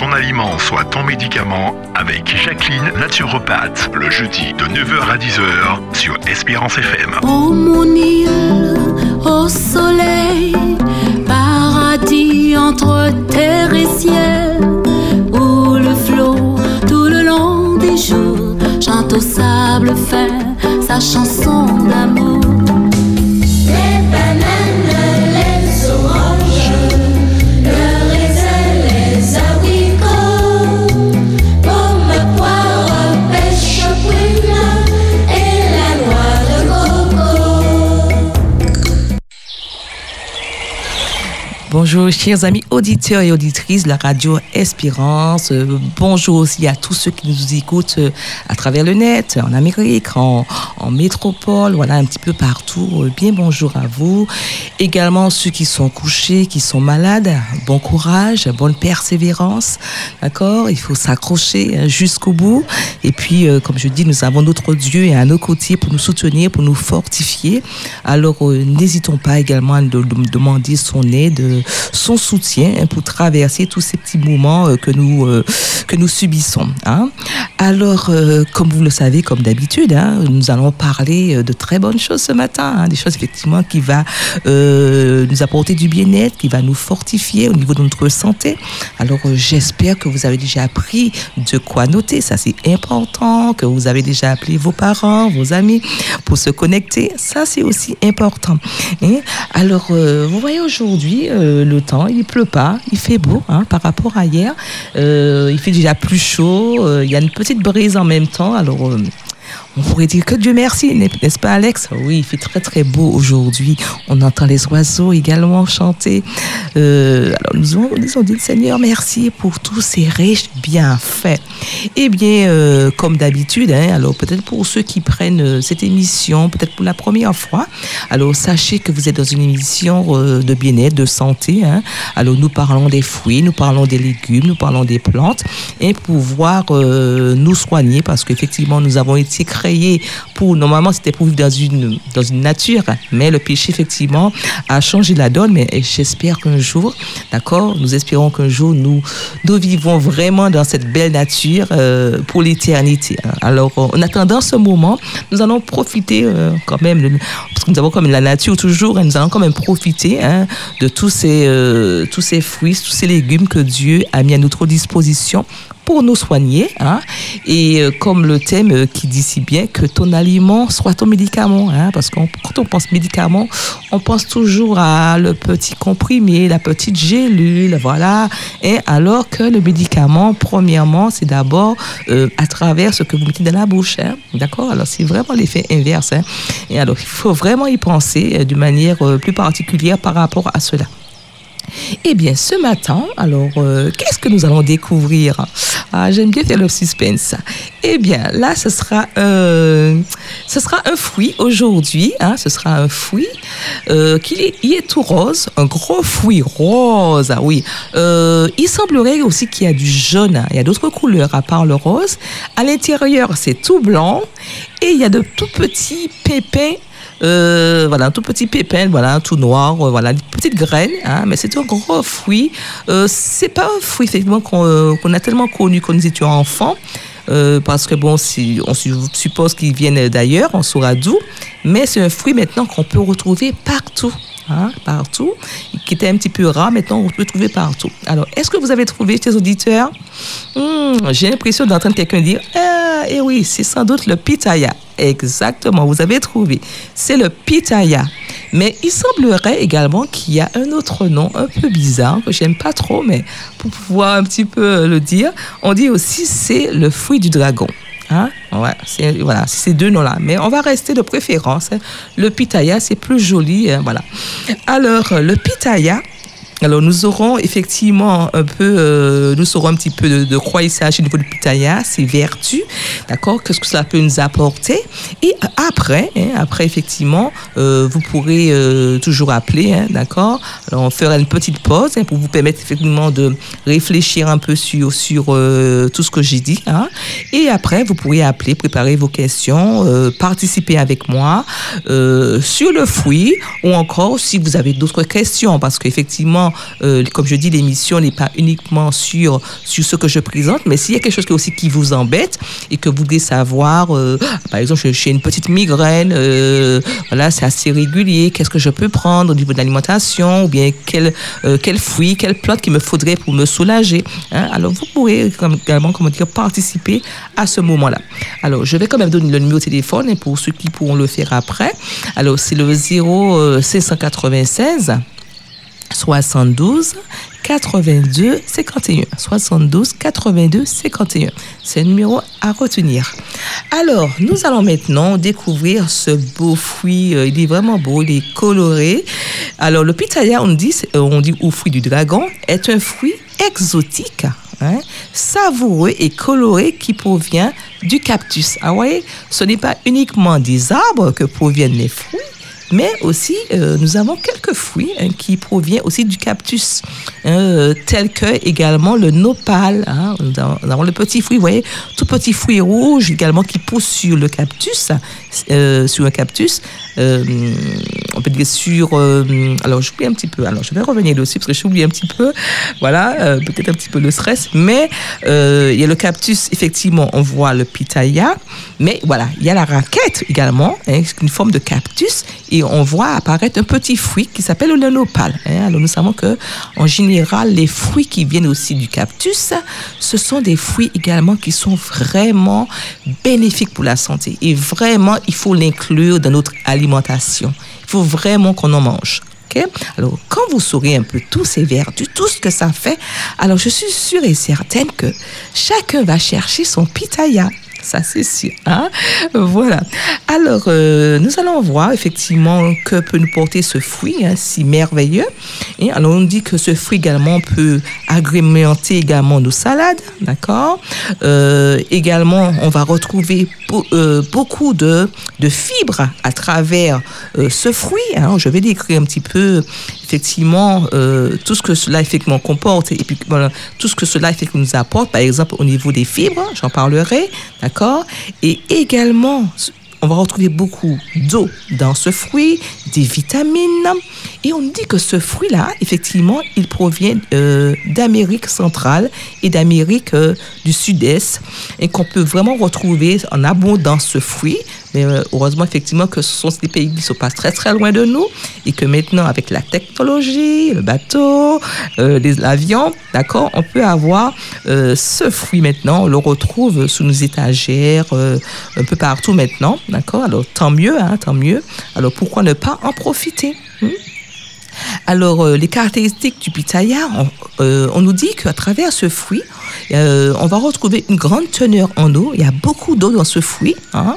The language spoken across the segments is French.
ton aliment soit ton médicament avec Jacqueline naturopathe le jeudi de 9h à 10h sur Espérance FM. Oh mon île au soleil, paradis entre terre et ciel, où le flot tout le long des jours chante au sable fin sa chanson d'amour. Bo Bonjour chers amis auditeurs et auditrices de la radio Espérance. Euh, bonjour aussi à tous ceux qui nous écoutent euh, à travers le net, en Amérique, en, métropole, voilà un petit peu partout. Euh, Bien bonjour à vous. Également ceux qui sont couchés, qui sont malades, bon courage, bonne persévérance. D'accord? Il faut s'accrocher hein, jusqu'au bout. Et puis, euh, comme je dis, nous avons notre Dieu et à nos côtés pour nous soutenir, pour nous fortifier. Alors, n'hésitons pas également à demander son aide, son soutien hein, pour traverser tous ces petits moments euh, que nous euh, que nous subissons. hein. Alors, euh, comme vous le savez, comme d'habitude, hein, nous allons parler de très bonnes choses ce matin, des choses effectivement qui va nous apporter du bien-être, qui va nous fortifier au niveau de notre santé. Alors, j'espère que vous avez déjà appris de quoi noter, ça c'est important, que vous avez déjà appelé vos parents, vos amis pour se connecter, ça c'est aussi important. Alors, vous voyez aujourd'hui, le temps, il pleut pas, il fait beau hein, par rapport à hier. Euh, il fait déjà plus chaud, euh, il y a une petite brise en même temps. Alors, euh, on pourrait dire que Dieu merci, n'est- n'est-ce pas Alex? Oui, il fait très très beau aujourd'hui. On entend les oiseaux également chanter. Euh, alors nous avons, nous dit Seigneur merci pour tous ces riches bienfaits. Eh bien, euh, comme d'habitude, hein, alors peut-être pour ceux qui prennent euh, cette émission, peut-être pour la première fois, alors sachez que vous êtes dans une émission de bien-être, de santé. hein. Alors nous parlons des fruits, nous parlons des légumes, nous parlons des plantes et pouvoir nous soigner parce qu'effectivement nous avons été créés pour normalement c'était pour vivre dans une dans une nature mais le péché effectivement a changé la donne mais j'espère qu'un jour d'accord nous espérons qu'un jour nous nous vivons vraiment dans cette belle nature euh, pour l'éternité hein. alors euh, en attendant ce moment nous allons profiter euh, quand même parce que nous avons comme la nature toujours et nous allons quand même profiter hein, de tous ces tous ces fruits tous ces légumes que Dieu a mis à notre disposition pour nous soigner. Hein? Et euh, comme le thème euh, qui dit si bien, que ton aliment soit ton médicament. Hein? Parce que quand on pense médicament, on pense toujours à le petit comprimé, la petite gélule, voilà. Et alors que le médicament, premièrement, c'est d'abord euh, à travers ce que vous mettez dans la bouche. Hein? D'accord? Alors c'est vraiment l'effet inverse. Et alors il faut vraiment y penser d'une manière plus particulière par rapport à cela. Eh bien, ce matin, alors, euh, qu'est-ce que nous allons découvrir? Ah, J'aime bien faire le suspense. Eh bien, là, ce sera, ce sera un fruit aujourd'hui. Hein, ce sera un fruit euh, qui est, tout rose, un gros fruit rose. Ah oui. Euh, il semblerait aussi qu'il y a du jaune. Il y a d'autres couleurs à part le rose. À l'intérieur, c'est tout blanc et il y a de tout petits pépins euh, voilà, un tout petit pépin, voilà, tout noir, euh, voilà, une petite graine, hein, mais c'est un gros fruit. Euh, c'est pas un fruit effectivement qu'on euh, a tellement connu quand nous étions enfants. parce que bon, si on su- suppose qu'ils viennent d'ailleurs, on saura d'où, mais c'est un fruit maintenant qu'on peut retrouver partout, hein, partout, qui était un petit peu rare, maintenant on peut trouver partout. Alors, est-ce que vous avez trouvé, chers auditeurs? Hmm, J'ai l'impression d'entendre quelqu'un dire, ah, eh oui, c'est sans doute le pitaya. Exactement, vous avez trouvé. C'est le pitaya. Mais il semblerait également qu'il y a un autre nom un peu bizarre que j'aime pas trop, mais pour pouvoir un petit peu le dire, on dit aussi c'est le fruit du dragon. Hein? Ouais, c'est voilà, ces deux noms-là. Mais on va rester de préférence. Le pitaya, c'est plus joli. hein, voilà. Alors, le pitaya, alors, nous aurons effectivement un peu, euh, nous saurons un petit peu de, de quoi il s'agit au niveau du pitaya, ses vertus, d'accord, qu'est-ce que cela peut nous apporter. Et après, hein, après effectivement, euh, vous pourrez euh, toujours appeler, hein, d'accord. Alors, on fera une petite pause hein, pour vous permettre effectivement de réfléchir un peu sur sur euh, tout ce que j'ai dit. Hein. Et après, vous pourrez appeler, préparer vos questions, euh, participer avec moi euh, sur le fruit ou encore si vous avez d'autres questions, parce qu'effectivement euh, comme je dis, l'émission n'est pas uniquement sur, sur ce que je présente, mais s'il y a quelque chose qui, aussi qui vous embête et que vous voulez savoir, euh, par exemple, j'ai une petite migraine, euh, voilà, c'est assez régulier, qu'est-ce que je peux prendre au niveau de l'alimentation, ou bien quel, euh, quel fruit, quelle plante qu'il me faudrait pour me soulager. hein. Alors, vous pourrez également, comment dire, participer à ce moment-là. Alors, je vais quand même donner le numéro de téléphone et pour ceux qui pourront le faire après. Alors, c'est le 0 696 72 82 51. 72 82 51. C'est un numéro à retenir. Alors, nous allons maintenant découvrir ce beau fruit. Euh, Il est vraiment beau, il est coloré. Alors, le pitaya, on dit, euh, on dit au fruit du dragon, est un fruit exotique, hein, savoureux et coloré qui provient du cactus. Ah ouais, ce n'est pas uniquement des arbres que proviennent les fruits, mais aussi euh, nous avons quelques fruits hein, qui proviennent aussi du cactus, hein, tels que également le nopal. hein. nous, avons, nous avons le petit fruit, vous voyez, tout petit fruit rouge également qui pousse sur le cactus, euh, sur un cactus. Euh, on peut dire sur. euh, alors, j'oublie un petit peu. Alors, je vais revenir dessus parce que j'oublie un petit peu. Voilà, euh, peut-être un petit peu le stress. Mais il y a le cactus, effectivement, on voit le pitaya. Mais voilà, il y a la raquette également, hein, une forme de cactus. Et on voit apparaître un petit fruit qui s'appelle le nopal. hein. Alors, nous savons que, en général, les fruits qui viennent aussi du cactus, ce sont des fruits également qui sont vraiment bénéfiques pour la santé. Et vraiment, il faut l'inclure dans notre alimentation. Il faut vraiment qu'on en mange. Alors, quand vous saurez un peu tous ces vertus, tout ce que ça fait, alors je suis sûre et certaine que chacun va chercher son pitaya. Ça, c'est sûr. hein? Voilà. Alors, euh, nous allons voir effectivement que peut nous porter ce fruit hein, si merveilleux. Et alors, on dit que ce fruit également peut agrémenter également nos salades, d'accord? Euh, Également, on va retrouver euh, beaucoup de, fibres à travers euh, ce fruit. Je vais décrire un petit peu effectivement euh, tout ce que cela effectivement comporte et puis tout ce que cela effectivement nous apporte, par exemple au niveau des fibres, j'en parlerai, d'accord? Et également, on va retrouver beaucoup d'eau dans ce fruit, des vitamines. Et on dit que ce fruit-là, effectivement, il provient euh, d'Amérique centrale et d'Amérique euh, du Sud-Est et qu'on peut vraiment retrouver en abondance ce fruit. Mais euh, heureusement, effectivement, que ce sont des pays qui ne sont pas très, très loin de nous et que maintenant, avec la technologie, le bateau, euh, l'avion, d'accord, on peut avoir euh, ce fruit maintenant. On le retrouve sous nos étagères, un peu partout maintenant, d'accord Alors, tant mieux, hein, tant mieux. Alors, pourquoi ne pas en profiter hmm? Alors, euh, les caractéristiques du pitaya, on, euh, on nous dit qu'à travers ce fruit, euh, on va retrouver une grande teneur en eau. Il y a beaucoup d'eau dans ce fruit, hein,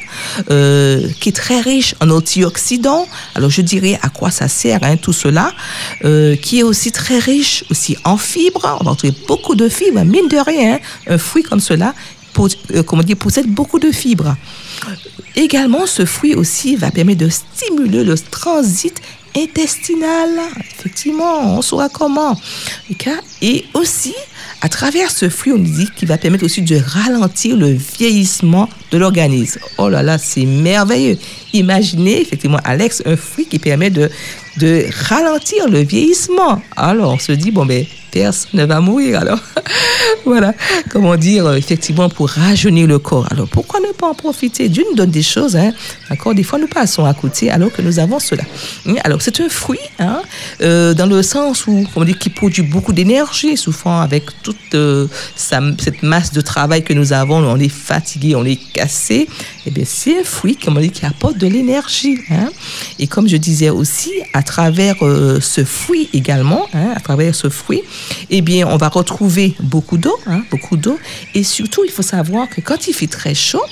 qui est très riche en antioxydants. Alors, je dirais à quoi ça sert hein, tout cela, qui est aussi très riche aussi en fibres. On va retrouver beaucoup de fibres, mine de rien. hein, un fruit comme cela, possède beaucoup de fibres. Également, ce fruit aussi va permettre de stimuler le transit intestinal. Effectivement, on saura comment. Et aussi, à travers ce fruit, on dit qu'il va permettre aussi de ralentir le vieillissement de l'organisme. Oh là là, c'est merveilleux. Imaginez, effectivement, Alex, un fruit qui permet de, de ralentir le vieillissement. Alors, on se dit, bon, ben, personne ne va mourir. Alors, voilà, comment dire, euh, effectivement, pour rajeunir le corps. Alors, pourquoi ne pas en profiter? Dieu nous donne des choses, hein, d'accord Des fois, nous passons à côté alors que nous avons cela. Alors, c'est un fruit, hein, euh, dans le sens où, comment dire, qui produit beaucoup d'énergie, souvent avec toute euh, cette masse de travail que nous avons, on est fatigué, on est cassé. Eh bien, c'est un fruit, comment dire, qui apporte de l'énergie. Hein. Et comme je disais aussi, à travers euh, ce fruit également, hein, à travers ce fruit, eh bien, on va retrouver beaucoup d'eau, hein, beaucoup d'eau. Et surtout, il faut savoir que quand il fait très chaud,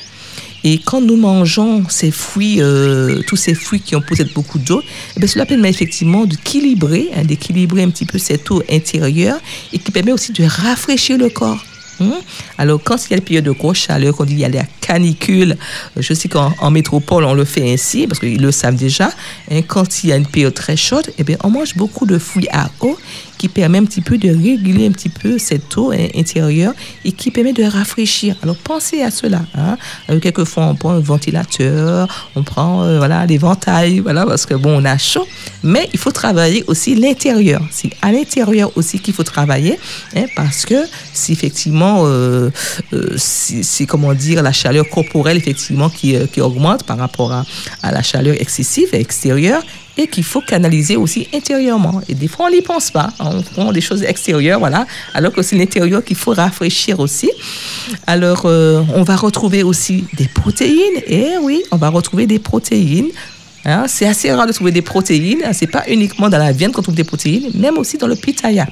et quand nous mangeons ces fruits, euh, tous ces fruits qui ont possèdent beaucoup d'eau, eh cela permet effectivement d'équilibrer, hein, d'équilibrer un petit peu cette eau intérieure et qui permet aussi de rafraîchir le corps. Hum? Alors, quand il y a une période de grosse chaleur, quand il y a la canicule, euh, je sais qu'en en métropole, on le fait ainsi, parce qu'ils le savent déjà, hein, quand il y a une période très chaude, eh bien, on mange beaucoup de fruits à eau qui permet un petit peu de réguler un petit peu cette eau intérieure et qui permet de rafraîchir. Alors pensez à cela. Hein. Euh, quelquefois on prend un ventilateur, on prend euh, voilà l'éventail, voilà parce que bon on a chaud, mais il faut travailler aussi l'intérieur. C'est à l'intérieur aussi qu'il faut travailler hein, parce que c'est effectivement euh, c'est comment dire la chaleur corporelle effectivement qui, qui augmente par rapport à, à la chaleur excessive extérieure qu'il faut canaliser aussi intérieurement. Et des fois, on n'y pense pas. On prend des choses extérieures, voilà, alors que c'est l'intérieur qu'il faut rafraîchir aussi. Alors, euh, on va retrouver aussi des protéines. Et oui, on va retrouver des protéines. Hein. c'est assez rare de trouver des protéines. C'est pas uniquement dans la viande qu'on trouve des protéines, même aussi dans le pitaya.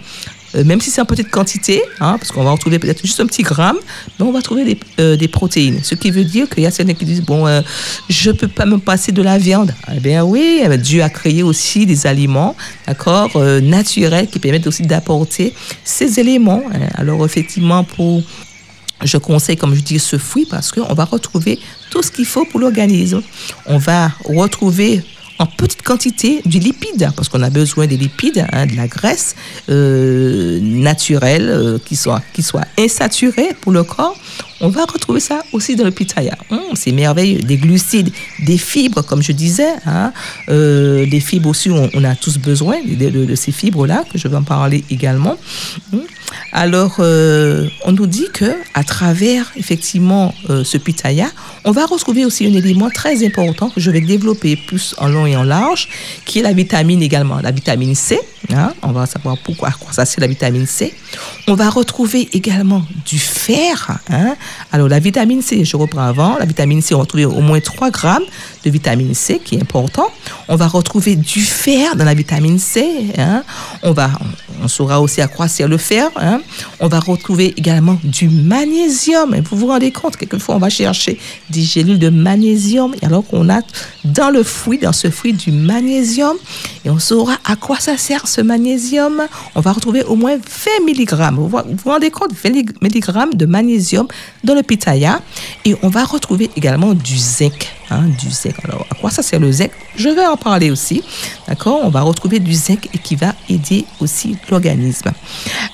Euh, même si c'est en petite quantité, hein, parce qu'on va en trouver peut-être juste un petit gramme, mais on va trouver des, euh, des protéines. Ce qui veut dire qu'il y a certains qui disent, bon, euh, je ne peux pas me passer de la viande. Eh bien oui, eh Dieu a créé aussi des aliments, d'accord, naturels qui permettent aussi d'apporter ces éléments. Alors effectivement, pour je conseille, comme je dis, ce fruit parce qu'on va retrouver tout ce qu'il faut pour l'organisme. On va retrouver en petite quantité du lipide, parce qu'on a besoin des lipides, hein, de la graisse euh, naturelle euh, qui, soit, qui soit insaturée pour le corps. On va retrouver ça aussi dans le pitaya. Hum, c'est merveilleux. Des glucides, des fibres, comme je disais. Hein, euh, des fibres aussi, on, a tous besoin de, ces fibres-là, que je vais en parler également. Hum. Alors, euh, on nous dit que à travers effectivement euh, ce pitaya, on va retrouver aussi un élément très important que je vais développer plus en long et en large, qui est la vitamine également, la vitamine C. Hein? on va savoir pourquoi, quoi ça c'est la vitamine C. On va retrouver également du fer. Hein? Alors, la vitamine C, je reprends avant, la vitamine C, on va retrouver au moins 3 grammes de vitamine C, qui est important. On va retrouver du fer dans la vitamine C. Hein. On, va, on saura aussi sert le fer. Hein. On va retrouver également du magnésium. Et vous vous rendez compte, quelquefois, on va chercher des gélules de magnésium, alors qu'on a dans le fruit, dans ce fruit, du magnésium. Et on saura à quoi ça sert ce magnésium. On va retrouver au moins 20 mg. Vous vous rendez compte, 20 mg de magnésium dans le pitaya. Et on va retrouver également du zinc. Hein, du zinc. Alors, à quoi ça sert le zinc Je vais en parler aussi. D'accord? On va retrouver du zinc et qui va aider aussi l'organisme.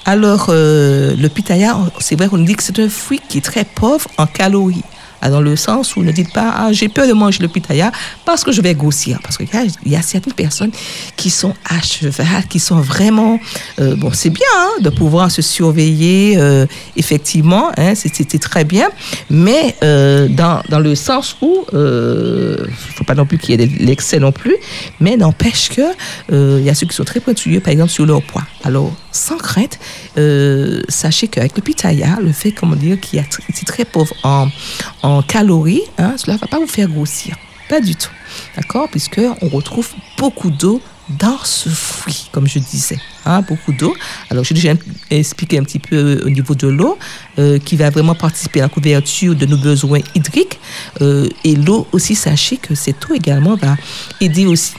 Alors, euh, le pitaya, c'est vrai qu'on dit que c'est un fruit qui est très pauvre en calories. Ah, dans le sens où ne dites pas ah, j'ai peur de manger le pitaya parce que je vais grossir. Parce qu'il y, y, a certaines personnes qui sont à cheval, qui sont vraiment. Euh, bon, c'est bien hein, de pouvoir se surveiller, euh, effectivement, hein, c'était très bien, mais euh, dans, dans, le sens où il ne faut pas non plus qu'il y ait de l'excès non plus, mais n'empêche que il y a ceux qui sont très pointilleux, par exemple, sur leur poids. Alors, sans crainte, sachez qu'avec le pitaya, le fait, comment dire, qu'il est très pauvre en, en calories, hein, cela ne va pas vous faire grossir. Pas du tout. D'accord? Puisque on retrouve beaucoup d'eau dans ce fruit, comme je disais. Hein, beaucoup d'eau. Alors, j'ai déjà expliqué un petit peu euh, au niveau de l'eau, euh, qui va vraiment participer à la couverture de nos besoins hydriques. Euh, et l'eau aussi, sachez que cette eau également va aider aussi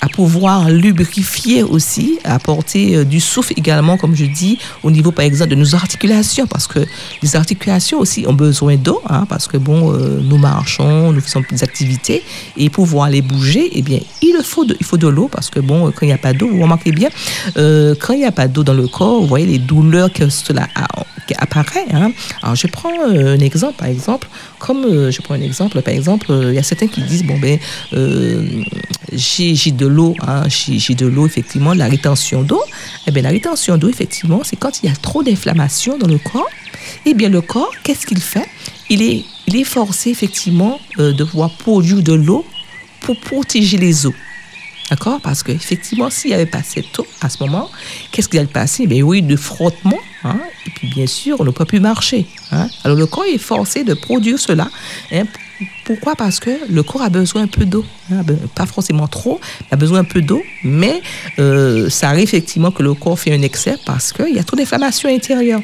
à pouvoir lubrifier aussi, à apporter du souffle également, comme je dis, au niveau, par exemple, de nos articulations, parce que les articulations aussi ont besoin d'eau, hein, parce que, bon, nous marchons, nous faisons des activités, et pouvoir les bouger, eh bien, il faut de, il faut de l'eau, parce que, bon, quand il n'y a pas d'eau, vous remarquez bien, quand il n'y a pas d'eau dans le corps, vous voyez les douleurs que cela apparaît. Hein. Alors, je prends euh, un exemple, par exemple, comme euh, je prends un exemple, par exemple, euh, il y a certains qui disent, bon, ben, j'ai de l'eau, hein, j'ai de l'eau, effectivement, la rétention d'eau. Eh bien, la rétention d'eau, effectivement, c'est quand il y a trop d'inflammation dans le corps. Eh bien, le corps, qu'est-ce qu'il fait? Il est, il est forcé, effectivement, de pouvoir produire de l'eau pour protéger les eaux. D'accord? Parce qu'effectivement, s'il n'y avait pas cette eau à ce moment, qu'est-ce qui allait passer Ben oui, de frottement. Hein, et puis, bien sûr, on ne peut plus marcher. Hein. Alors, le corps est forcé de produire cela. Hein. Pourquoi? Parce que le corps a besoin un peu d'eau. Pas forcément trop, il a besoin un peu d'eau. Mais euh, ça arrive effectivement que le corps fait un excès parce qu'il y a trop d'inflammation intérieure.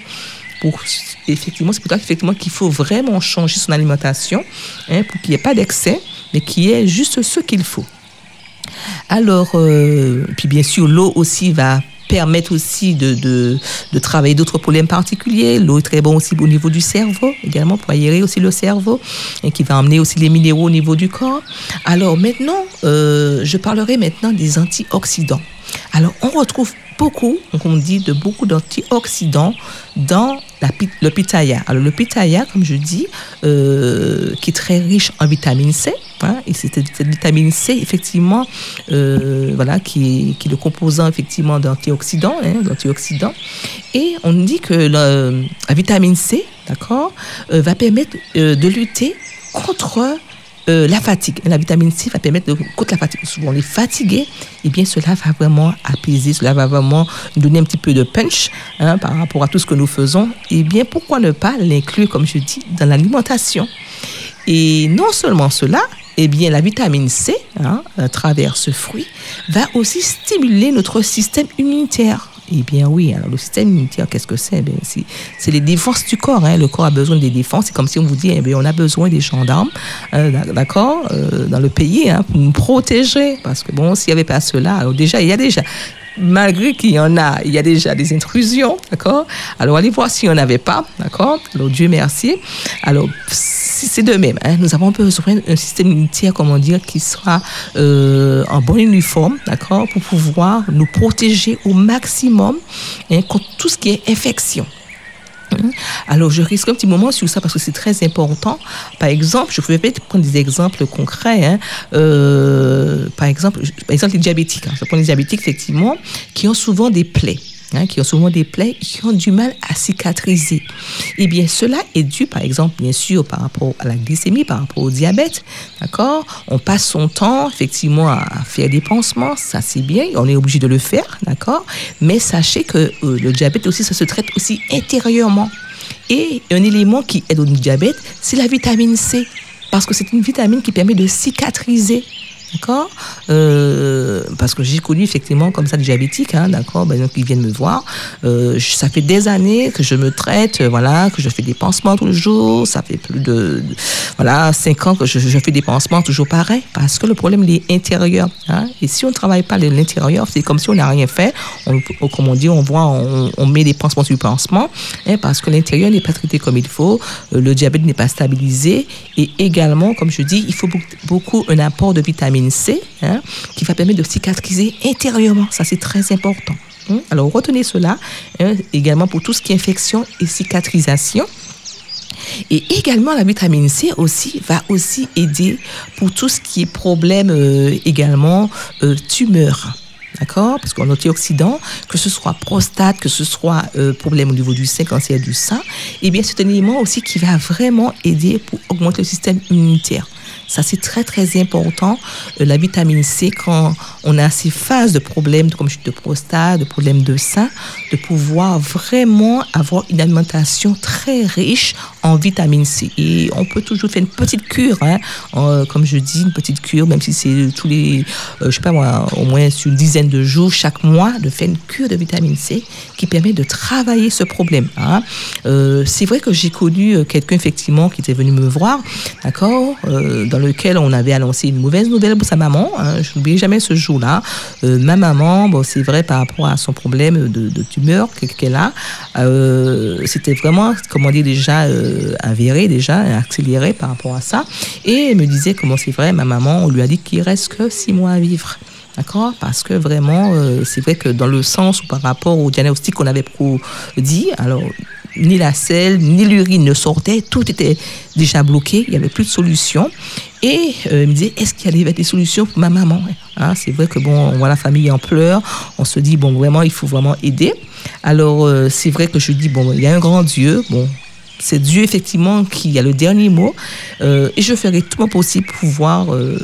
Pour, effectivement, c'est pour ça qu'il faut vraiment changer son alimentation pour qu'il n'y ait pas d'excès, mais qu'il y ait juste ce qu'il faut. Alors, euh, puis bien sûr, l'eau aussi va permettre aussi de, de, travailler d'autres problèmes particuliers. L'eau est très bon aussi au niveau du cerveau, également pour aérer aussi le cerveau, et qui va emmener aussi les minéraux au niveau du corps. Alors maintenant, euh, je parlerai maintenant des antioxydants. Alors, on retrouve beaucoup, on dit, de beaucoup d'antioxydants dans la, le pitaya. Alors le pitaya, comme je dis, euh, qui est très riche en vitamine C, hein, et c'est cette vitamine C, effectivement, euh, voilà, qui est, qui le composant, effectivement, d'antioxydants, hein, d'antioxydants. Et on dit que la, vitamine C, d'accord, euh, va permettre de lutter contre euh, la fatigue. La vitamine C va permettre de contre la fatigue. Souvent, on est fatigué, eh bien cela va vraiment apaiser, cela va vraiment donner un petit peu de punch hein, par rapport à tout ce que nous faisons. Eh bien, pourquoi ne pas l'inclure, comme je dis, dans l'alimentation? Et non seulement cela, eh bien, la vitamine C, hein, à travers ce fruit, va aussi stimuler notre système immunitaire. Eh bien oui, alors le système immunitaire, qu'est-ce que c'est? Ben, C'est les défenses du corps. Hein. Le corps a besoin des défenses. C'est comme si on vous dit, eh on a besoin des gendarmes, euh, d'accord, euh, dans le pays, hein, pour nous protéger. Parce que bon, s'il n'y avait pas cela, déjà, il y a déjà malgré qu'il y en a, il y a déjà des intrusions, d'accord? Alors, allez voir s'il n'y en avait pas, d'accord? Alors, Dieu merci. Alors, c'est de même. Hein, nous avons besoin d'un système immunitaire, comment dire, qui sera euh, en bon uniforme, d'accord? Pour pouvoir nous protéger au maximum hein, contre tout ce qui est infection. Hein? Alors, je risque un petit moment sur ça parce que c'est très important. Par exemple, je vais peut-être prendre des exemples concrets. Hein. Euh, par exemple, par exemple, les diabétiques. Hein. Je prends les diabétiques, effectivement, qui ont souvent des plaies. Hein, qui ont souvent des plaies, qui ont du mal à cicatriser. Eh bien, cela est dû, par exemple, bien sûr, par rapport à la glycémie, par rapport au diabète, d'accord? On passe son temps, effectivement, à faire des pansements, ça c'est bien, on est obligé de le faire, d'accord? Mais sachez que euh, le diabète aussi, ça se traite aussi intérieurement. Et un élément qui aide au diabète, c'est la vitamine C, parce que c'est une vitamine qui permet de cicatriser D'accord euh, Parce que j'ai connu effectivement comme ça des diabétiques, hein, d'accord ben, Ils viennent me voir. Euh, ça fait des années que je me traite, euh, voilà, que je fais des pansements tous les jours. Ça fait plus de, voilà, cinq ans que je, fais des pansements toujours pareil. Parce que le problème, il est intérieur. Hein? Et si on ne travaille pas l'intérieur, c'est comme si on n'a rien fait. On, comme on dit, on voit, on, met des pansements sur pansement, hein, parce que l'intérieur n'est pas traité comme il faut. le diabète n'est pas stabilisé. Et également, comme je dis, il faut beaucoup un apport de vitamines Hein, qui va permettre de cicatriser intérieurement. Ça, c'est très important. Hein? Alors, retenez cela hein, également pour tout ce qui est infection et cicatrisation. Et également, la vitamine C aussi va aussi aider pour tout ce qui est problème euh, également euh, tumeur. D'accord? Parce qu'en antioxydant, que ce soit prostate, que ce soit euh, problème au niveau du sein, cancer du sein, eh bien, c'est un élément aussi qui va vraiment aider pour augmenter le système immunitaire. Ça, c'est très, très important. Euh, la vitamine C, quand on a ces phases de problèmes comme de prostate, de problèmes de sein, de pouvoir vraiment avoir une alimentation très riche en vitamine C. Et on peut toujours faire une petite cure, hein, comme je dis, une petite cure, même si c'est tous les, euh, je sais pas moi, au moins sur une dizaine de jours, chaque mois, de faire une cure de vitamine C qui permet de travailler ce problème. Hein. Euh, c'est vrai que j'ai connu quelqu'un, effectivement, qui était venu me voir, d'accord, dans lequel on avait annoncé une mauvaise nouvelle pour sa maman. Hein. Je n'oublierai jamais ce jour-là. Euh, ma maman, bon, c'est vrai par rapport à son problème de, tumeur qu'elle a, euh, c'était vraiment, comment dire, déjà euh, avéré, déjà accéléré par rapport à ça. Et elle me disait comment c'est vrai, ma maman, on lui a dit qu'il reste que six mois à vivre. D'accord? Parce que vraiment, c'est vrai que dans le sens ou par rapport au diagnostic qu'on avait dit, alors ni la selle, ni l'urine ne sortaient, tout était déjà bloqué, il n'y avait plus de solution. Et euh, il me disait, est-ce qu'il y avait des solutions pour ma maman? Hein, C'est vrai que bon, on voit la famille en pleurs, on se dit, bon, vraiment, il faut vraiment aider. Alors, euh, c'est vrai que je dis, bon, il y a un grand Dieu, bon, c'est Dieu effectivement qui a le dernier mot. Euh, et je ferai tout mon possible pour pouvoir euh,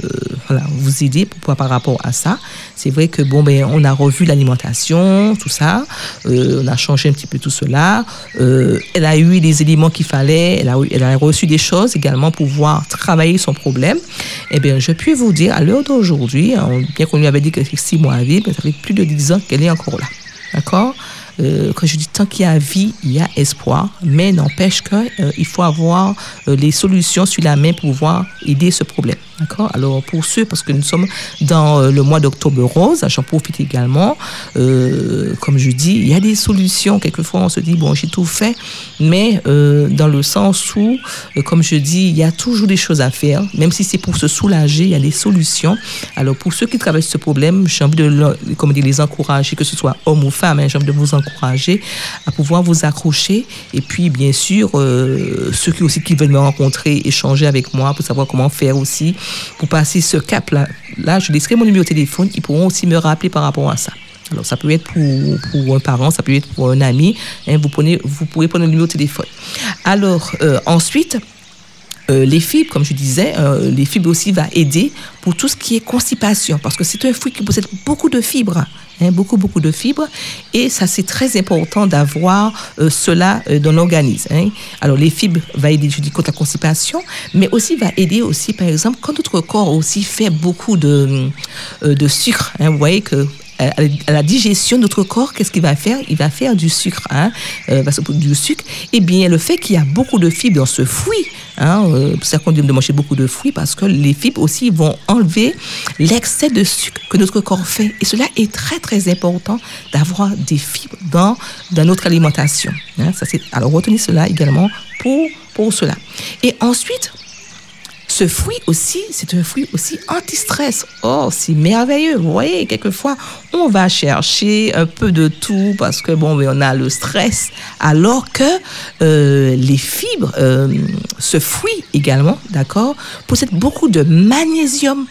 vous aider pour, par rapport à ça. C'est vrai que bon, ben, on a revu l'alimentation, tout ça. Euh, on a changé un petit peu tout cela. elle a eu les éléments qu'il fallait. Elle a, reçu des choses également pour pouvoir travailler son problème. Eh bien, je puis vous dire, à l'heure d'aujourd'hui, hein, bien qu'on lui avait dit que six mois à vivre, ça fait plus de dix ans qu'elle est encore là. D'accord? Euh, quand je dis tant qu'il y a vie, il y a espoir, mais n'empêche qu'il euh, faut avoir euh, les solutions sur la main pour pouvoir aider ce problème. D'accord? Alors, pour ceux, parce que nous sommes dans euh, le mois d'octobre rose, j'en profite également. Comme je dis, il y a des solutions. Quelquefois, on se dit, bon, j'ai tout fait, mais dans le sens où, comme je dis, il y a toujours des choses à faire. Même si c'est pour se soulager, il y a des solutions. Alors, pour ceux qui traversent ce problème, j'ai envie de comme dire, les encourager, que ce soit homme ou femme, hein, j'ai envie de vous encourager à pouvoir vous accrocher. Et puis, bien sûr, euh, ceux qui aussi qui veulent me rencontrer, échanger avec moi pour savoir comment faire aussi, pour passer ce cap-là. Là, je laisserai mon numéro de téléphone. Ils pourront aussi me rappeler par rapport à ça. Alors, ça peut être pour, pour un parent, ça peut être pour un ami. hein, vous, prenez, vous pourrez prendre le numéro de téléphone. Alors, euh, ensuite, euh, les fibres, comme je disais, les fibres aussi va aider pour tout ce qui est constipation, parce que c'est un fruit qui possède beaucoup de fibres, hein, beaucoup beaucoup de fibres, et ça c'est très important d'avoir euh, cela euh, dans l'organisme. hein. Alors les fibres va aider, je dis, contre la constipation, mais aussi va aider aussi, par exemple, quand notre corps aussi fait beaucoup de, euh, de sucre. hein. vous voyez que à la digestion, notre corps, qu'est-ce qu'il va faire? Il va faire du sucre, hein, euh, du sucre. Eh bien, le fait qu'il y a beaucoup de fibres dans ce fruit, hein, euh, c'est qu'on de manger beaucoup de fruits, parce que les fibres aussi vont enlever l'excès de sucre que notre corps fait. Et cela est très, très important d'avoir des fibres dans, notre alimentation. hein. alors, retenez cela également pour, pour cela. Et ensuite, ce fruit aussi, c'est un fruit aussi anti-stress. Oh, c'est merveilleux. Vous voyez, quelquefois, on va chercher un peu de tout parce que, bon, mais on a le stress. Alors que euh, les fibres, euh, ce fruit également, d'accord, possède beaucoup de magnésium.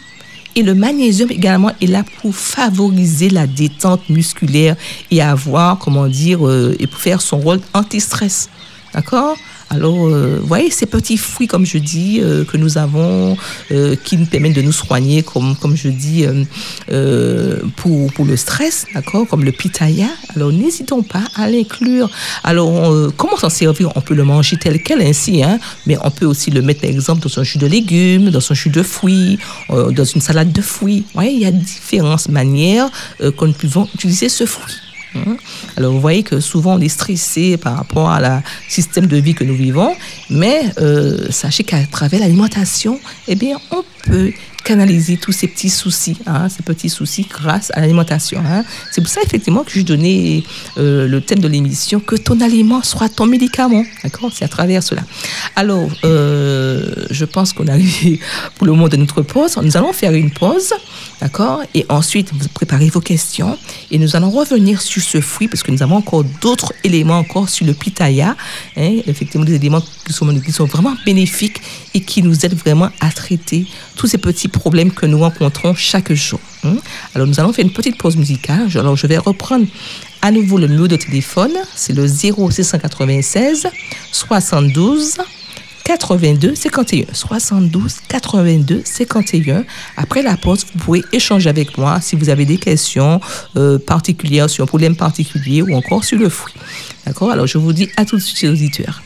Et le magnésium également est là pour favoriser la détente musculaire et avoir, comment dire, euh, et pour faire son rôle anti-stress. D'accord? Alors, euh, voyez, ces petits fruits, comme je dis, euh, que nous avons, euh, qui nous permettent de nous soigner, comme, comme je dis, euh, euh, pour, pour le stress, d'accord, comme le pitaya. Alors, n'hésitons pas à l'inclure. Alors, euh, comment s'en servir? On peut le manger tel quel, ainsi, hein, mais on peut aussi le mettre, par exemple, dans un jus de légumes, dans un jus de fruits, dans une salade de fruits. Vous voyez, il y a différentes manières que nous pouvons utiliser ce fruit. Hein. Alors, vous voyez que souvent on est stressé par rapport à la système de vie que nous vivons, mais euh, sachez qu'à travers l'alimentation, eh bien, on peut canaliser tous ces petits soucis, hein, ces petits soucis grâce à l'alimentation. hein. C'est pour ça effectivement que je donnais euh, le thème de l'émission que ton aliment soit ton médicament, d'accord? C'est à travers cela. Alors, euh, je pense qu'on arrive pour le moment de notre pause. Nous allons faire une pause, d'accord? Et ensuite, vous préparez vos questions et nous allons revenir sur ce fruit parce que nous avons encore d'autres éléments encore sur le pitaya, hein, effectivement des éléments qui sont, qui sont vraiment bénéfiques et qui nous aident vraiment à traiter tous ces petits problèmes que nous rencontrons chaque jour. hein. Alors, nous allons faire une petite pause musicale. Alors, je vais reprendre à nouveau le numéro de téléphone. C'est le 0696 72 82 51 72 82 51 après la pause vous pouvez échanger avec moi si vous avez des questions euh, particulières sur un problème particulier ou encore sur le fruit d'accord? Alors je vous dis à tout de suite chers auditeurs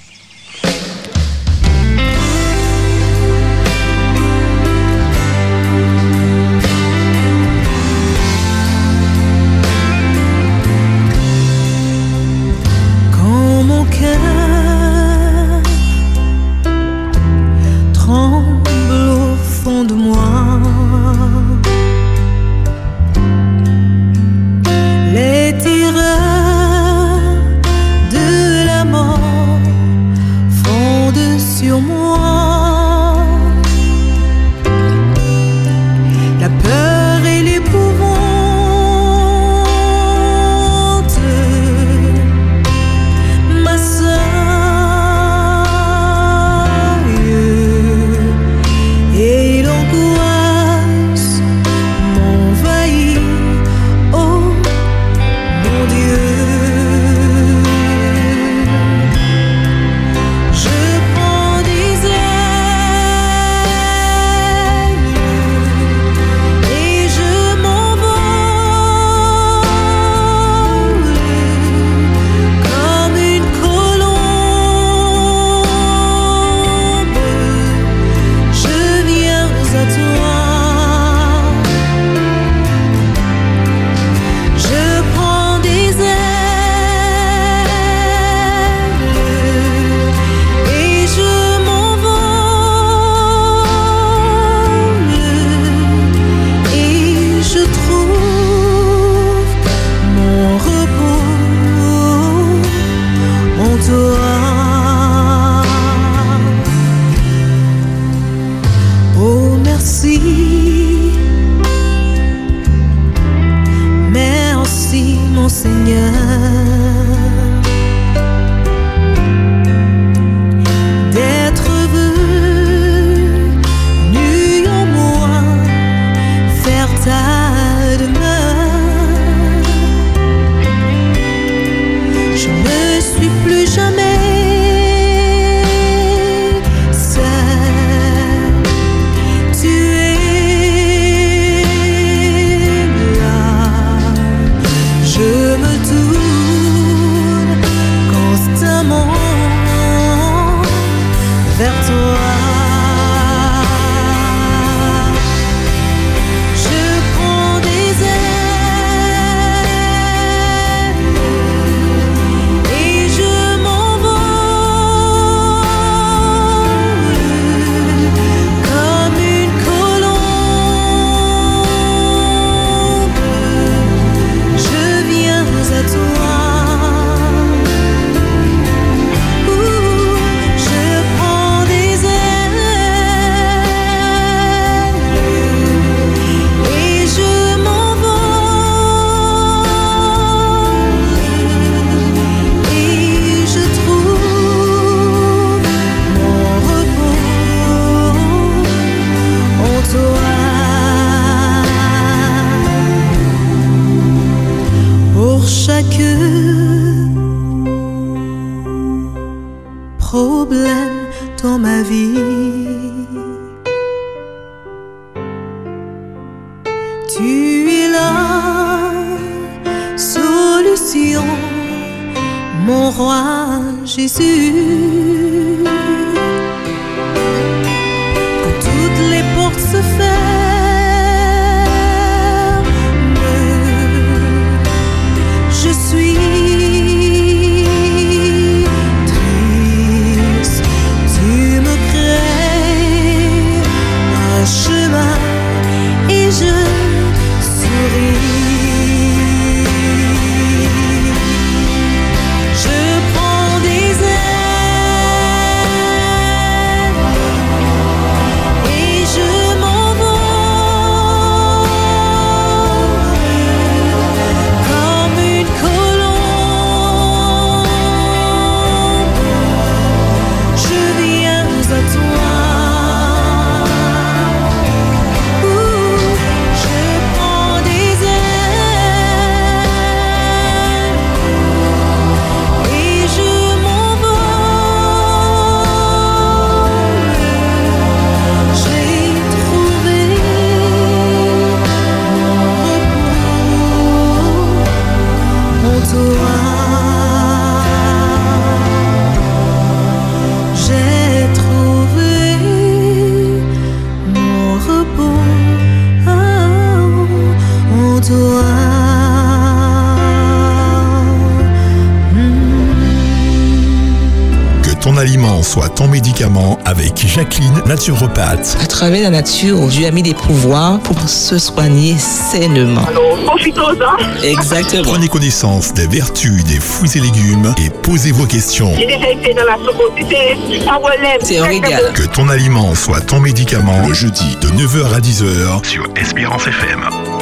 avec Jacqueline, naturopathe. À travers la nature, Dieu a mis des pouvoirs pour se soigner sainement. Confitose, hein Exactement. Prenez connaissance des vertus des fruits et légumes et posez vos questions. J'ai déjà été dans la soupe, c'était un relève. C'est un régal. Que ton aliment soit ton médicament le jeudi de 9h à 10h sur Espérance FM.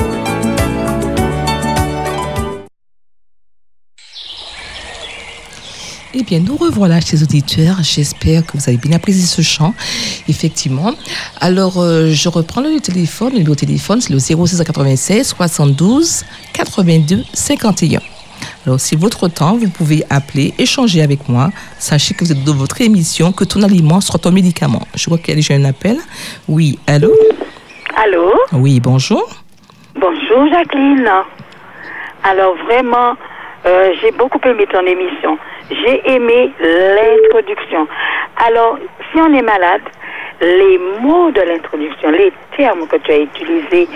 Eh bien, nous revoilà chez les auditeurs. J'espère que vous avez bien apprécié ce chant. Effectivement. Alors, euh, je reprends le téléphone. Le numéro de téléphone, c'est le 0696 72 82 51. Alors, si votre temps, vous pouvez appeler, échanger avec moi. Sachez que vous êtes dans votre émission, que ton aliment sera ton médicament. Je vois qu'il y a déjà un appel. Oui, allô? Allô? Oui, bonjour. Bonjour Jacqueline. Alors vraiment, euh, j'ai beaucoup aimé ton émission. J'ai aimé l'introduction. Alors, si on est malade, les mots de l'introduction, les termes que tu as utilisés,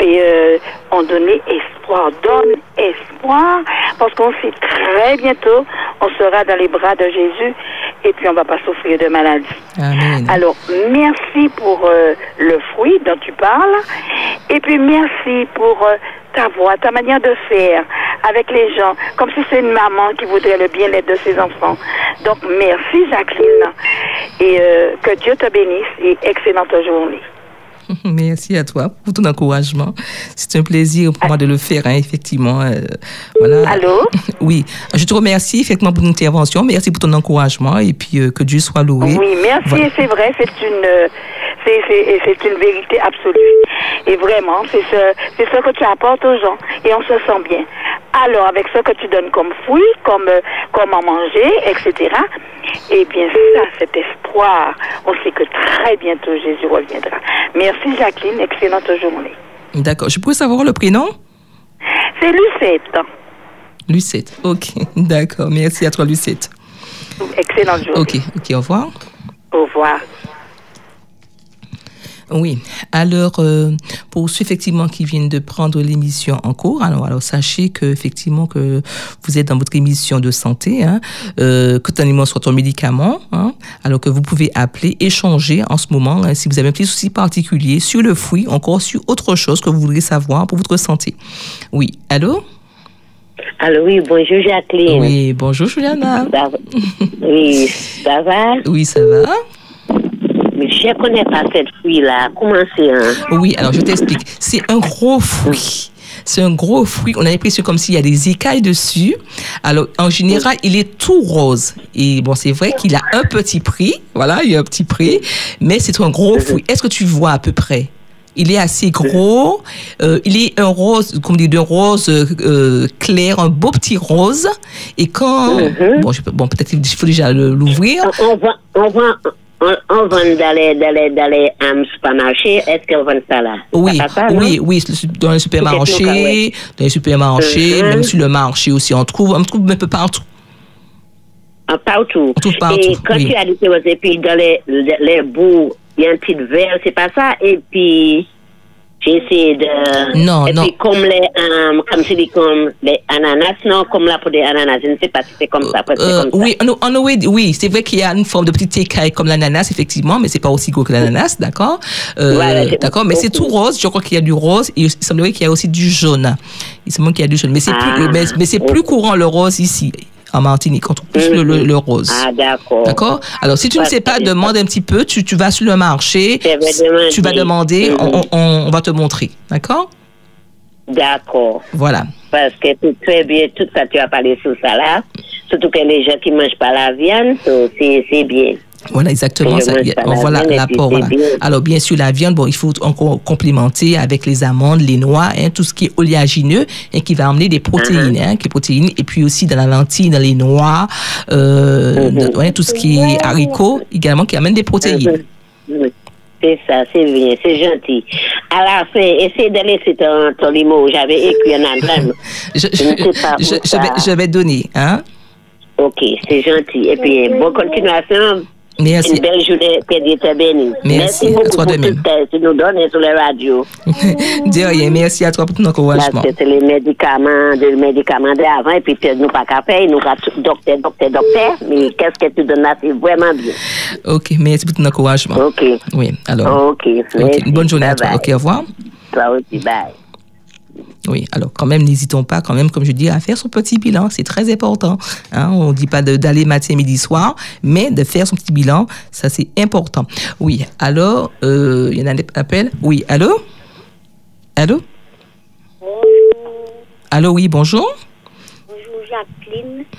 et, euh, ont donné espoir, donne espoir, parce qu'on sait très bientôt, on sera dans les bras de Jésus et puis on va pas souffrir de maladie. Amen. Alors, merci pour euh, le fruit dont tu parles. Et puis, merci pour euh, ta voix, ta manière de faire avec les gens, comme si c'est une maman qui voudrait le bien-être de ses enfants. Donc, merci Jacqueline. Et euh, que Dieu te bénisse et excellente journée. Merci à toi pour ton encouragement. C'est un plaisir pour moi de le faire, hein, effectivement. euh, voilà. Allô? Oui, je te remercie effectivement pour ton intervention. Merci pour ton encouragement et puis euh, que Dieu soit loué. Oui, merci. Voilà. C'est vrai, c'est une, euh, c'est, une vérité absolue. Et vraiment, c'est ce, c'est ce que tu apportes aux gens. Et on se sent bien. Alors, avec ce que tu donnes comme fruits, comme, euh, comment manger, etc. Eh bien, ça, cet espoir, on sait que très bientôt Jésus reviendra. Merci Jacqueline, excellente journée. D'accord. Je pourrais savoir le prénom? C'est Lucette. Lucette. Ok, d'accord. Merci à toi, Lucette. Excellente journée. Ok, ok, au revoir. Au revoir. Oui, alors euh, pour ceux effectivement qui viennent de prendre l'émission en cours, alors, alors sachez que effectivement que vous êtes dans votre émission de santé, hein, euh, que ton aliment soit ton médicament, hein, alors que vous pouvez appeler, échanger en ce moment hein, si vous avez un petit souci particulier sur le fruit, encore sur autre chose que vous voudriez savoir pour votre santé. Oui, allô? Allô, oui, bonjour Jacqueline. Oui, bonjour Juliana. Oui, ça va? Oui, ça va Mais je ne connais pas cette fruit-là. Comment c'est un? Oui, alors je t'explique. C'est un gros fruit. C'est un gros fruit. On a l'impression comme s'il y a des écailles dessus. Alors, en général, il est tout rose. Et bon, c'est vrai qu'il a un petit prix. Voilà, il y a un petit prix. Mais c'est un gros fruit. Est-ce que tu vois à peu près? Il est assez gros. euh, il est un rose, comme dit, de rose euh, clair, un beau petit rose. Et quand, Mhm. bon, peut-être qu'il faut déjà l'ouvrir. On, vend, on vend, on, on vend dans les, dans les, dans les um, supermarchés. Est-ce qu'on vend ça là? Oui, Ça, ça, non? oui, oui, dans les supermarchés, dans les supermarchés, même sur le marché aussi, on trouve, on trouve un peu partout. Ah, Partout. On trouve partout, Et quand oui. tu as dit que dans les, les, les bouts, il y a un petit verre, c'est pas ça? Et puis, j'ai essayé de. Non, et non. puis, comme les, um, comme dis, comme les ananas, non, comme là pour des ananas, je ne sais pas si c'est comme ça. Euh, comme ça. oui, en, en- oui, oui, c'est vrai qu'il y a une forme de petite écaille comme l'ananas, effectivement, mais c'est pas aussi gros que l'ananas, d'accord? Euh, Voilà, D'accord, mais c'est tout rose. Je crois qu'il y a du rose et il semblerait qu'il y a aussi du jaune. Il semblerait qu'il y a du jaune, mais c'est Ah, plus, mais, mais c'est plus ok. courant le rose ici, en Martinique. On trouve plus le, le- le rose. Ah, d'accord. D'accord? Alors, si tu ne sais pas, demande un petit peu. Tu, tu vas sur le marché. Vais. Tu vas demander. Mhm. on, on- on va te montrer. D'accord? D'accord. Voilà. Parce que tout très bien, tout ça, tu as parlé sur ça là. Surtout que les gens qui mangent pas la viande, c'est bien. Voilà, exactement. Ça, moi, y a- ça va voilà l'apport. Voilà. Alors, bien sûr, la viande, bon, il faut encore complémenter avec les amandes, les noix, hein, tout ce qui est oléagineux et qui va emmener des protéines, Uh-huh. hein, qui protéines. Et puis aussi dans la lentille, dans les noix, euh, Mhm. dans- ouais, tout ce qui est haricots également qui amène des protéines. Mhm. C'est ça, c'est bien, c'est gentil. À la fin, essaie de laisser ton, ton limo. J'avais écrit un endroit. Je, vais, je vais donner, hein. Ok, c'est gentil. Et puis, bonne continuation. Merci. Une belle journée, que Dieu te bénisse. Merci, à beaucoup toi pour de tout même. ce que tu nous donnes sur les radios. Rien, merci à toi pour ton Parce encouragement. que c'est les médicaments, les médicaments d'avant, et puis nous pas qu'à faire, nous docteur, docteur, docteur, mais qu'est-ce que tu donnes c'est vraiment bien? Ok, merci pour ton encouragement. Ok. Oui, alors. Ok. ok, merci. Une bonne journée à toi. Bye Ok, bye. au revoir. Toi aussi, bye. Oui, alors quand même, n'hésitons pas, quand même, comme je dis, à faire son petit bilan. C'est très important. Hein? On ne dit pas de- d'aller matin, midi, soir, mais de faire son petit bilan, ça c'est important. Oui, alors, euh, il y en a un appel. Oui, allô? Allô? Allô, oui, bonjour. Bonjour Jacqueline.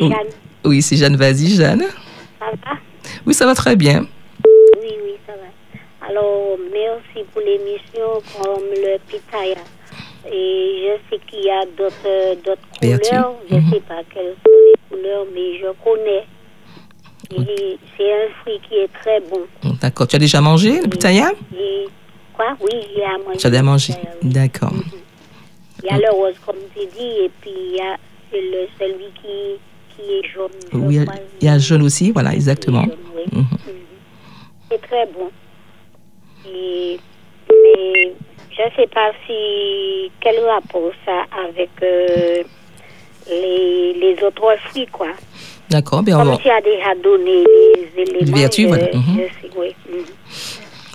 Oui. Jeanne. Oui, c'est Jeanne, vas-y, Jeanne. Ça va? Oui, ça va très bien. Oui, oui, ça va. Alors, merci pour l'émission comme le pitaya. Et je sais qu'il y a d'autres couleurs. Je ne Mhm. sais pas quelles sont les couleurs, mais je connais. C'est un fruit qui est très bon. D'accord. Tu as déjà mangé le pitaya? Et quoi? Oui, a à manger. Tu as déjà mangé. D'accord. Il y a le rose, comme tu dis, et puis il y a le, celui qui, qui est jaune. Oui, il y a- jaune aussi, voilà, exactement. oui. Mhm. Mhm. C'est très bon. Et, mais je ne sais pas si quel rapport ça avec euh, les, les autres fruits, quoi. D'accord, bien, on Comme va- tu as déjà donné les éléments. vertus, je, voilà. Mhm. je sais, oui. Mhm.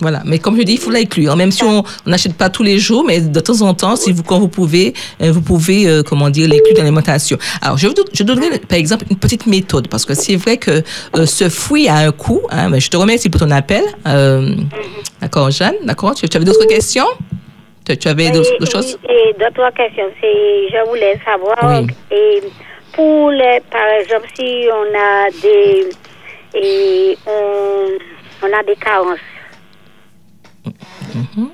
Voilà, mais comme je dis, il faut l'inclure. Même si on n'achète pas tous les jours, mais de temps en temps, si vous, quand vous pouvez, euh, vous pouvez, euh, comment dire, l'inclure dans l'alimentation. Alors, je, je donnerai, par exemple, une petite méthode, parce que c'est vrai que euh, ce fruit a un coût. Hein, mais je te remercie pour ton appel. Euh, d'accord, Jeanne, d'accord? Tu, tu avais d'autres questions? Tu, tu avais d'autres choses? Oui, Et d'autres questions, c'est, je voulais savoir, Oui. et pour les, par exemple, si on a des, et on, on a des carences, Mhm.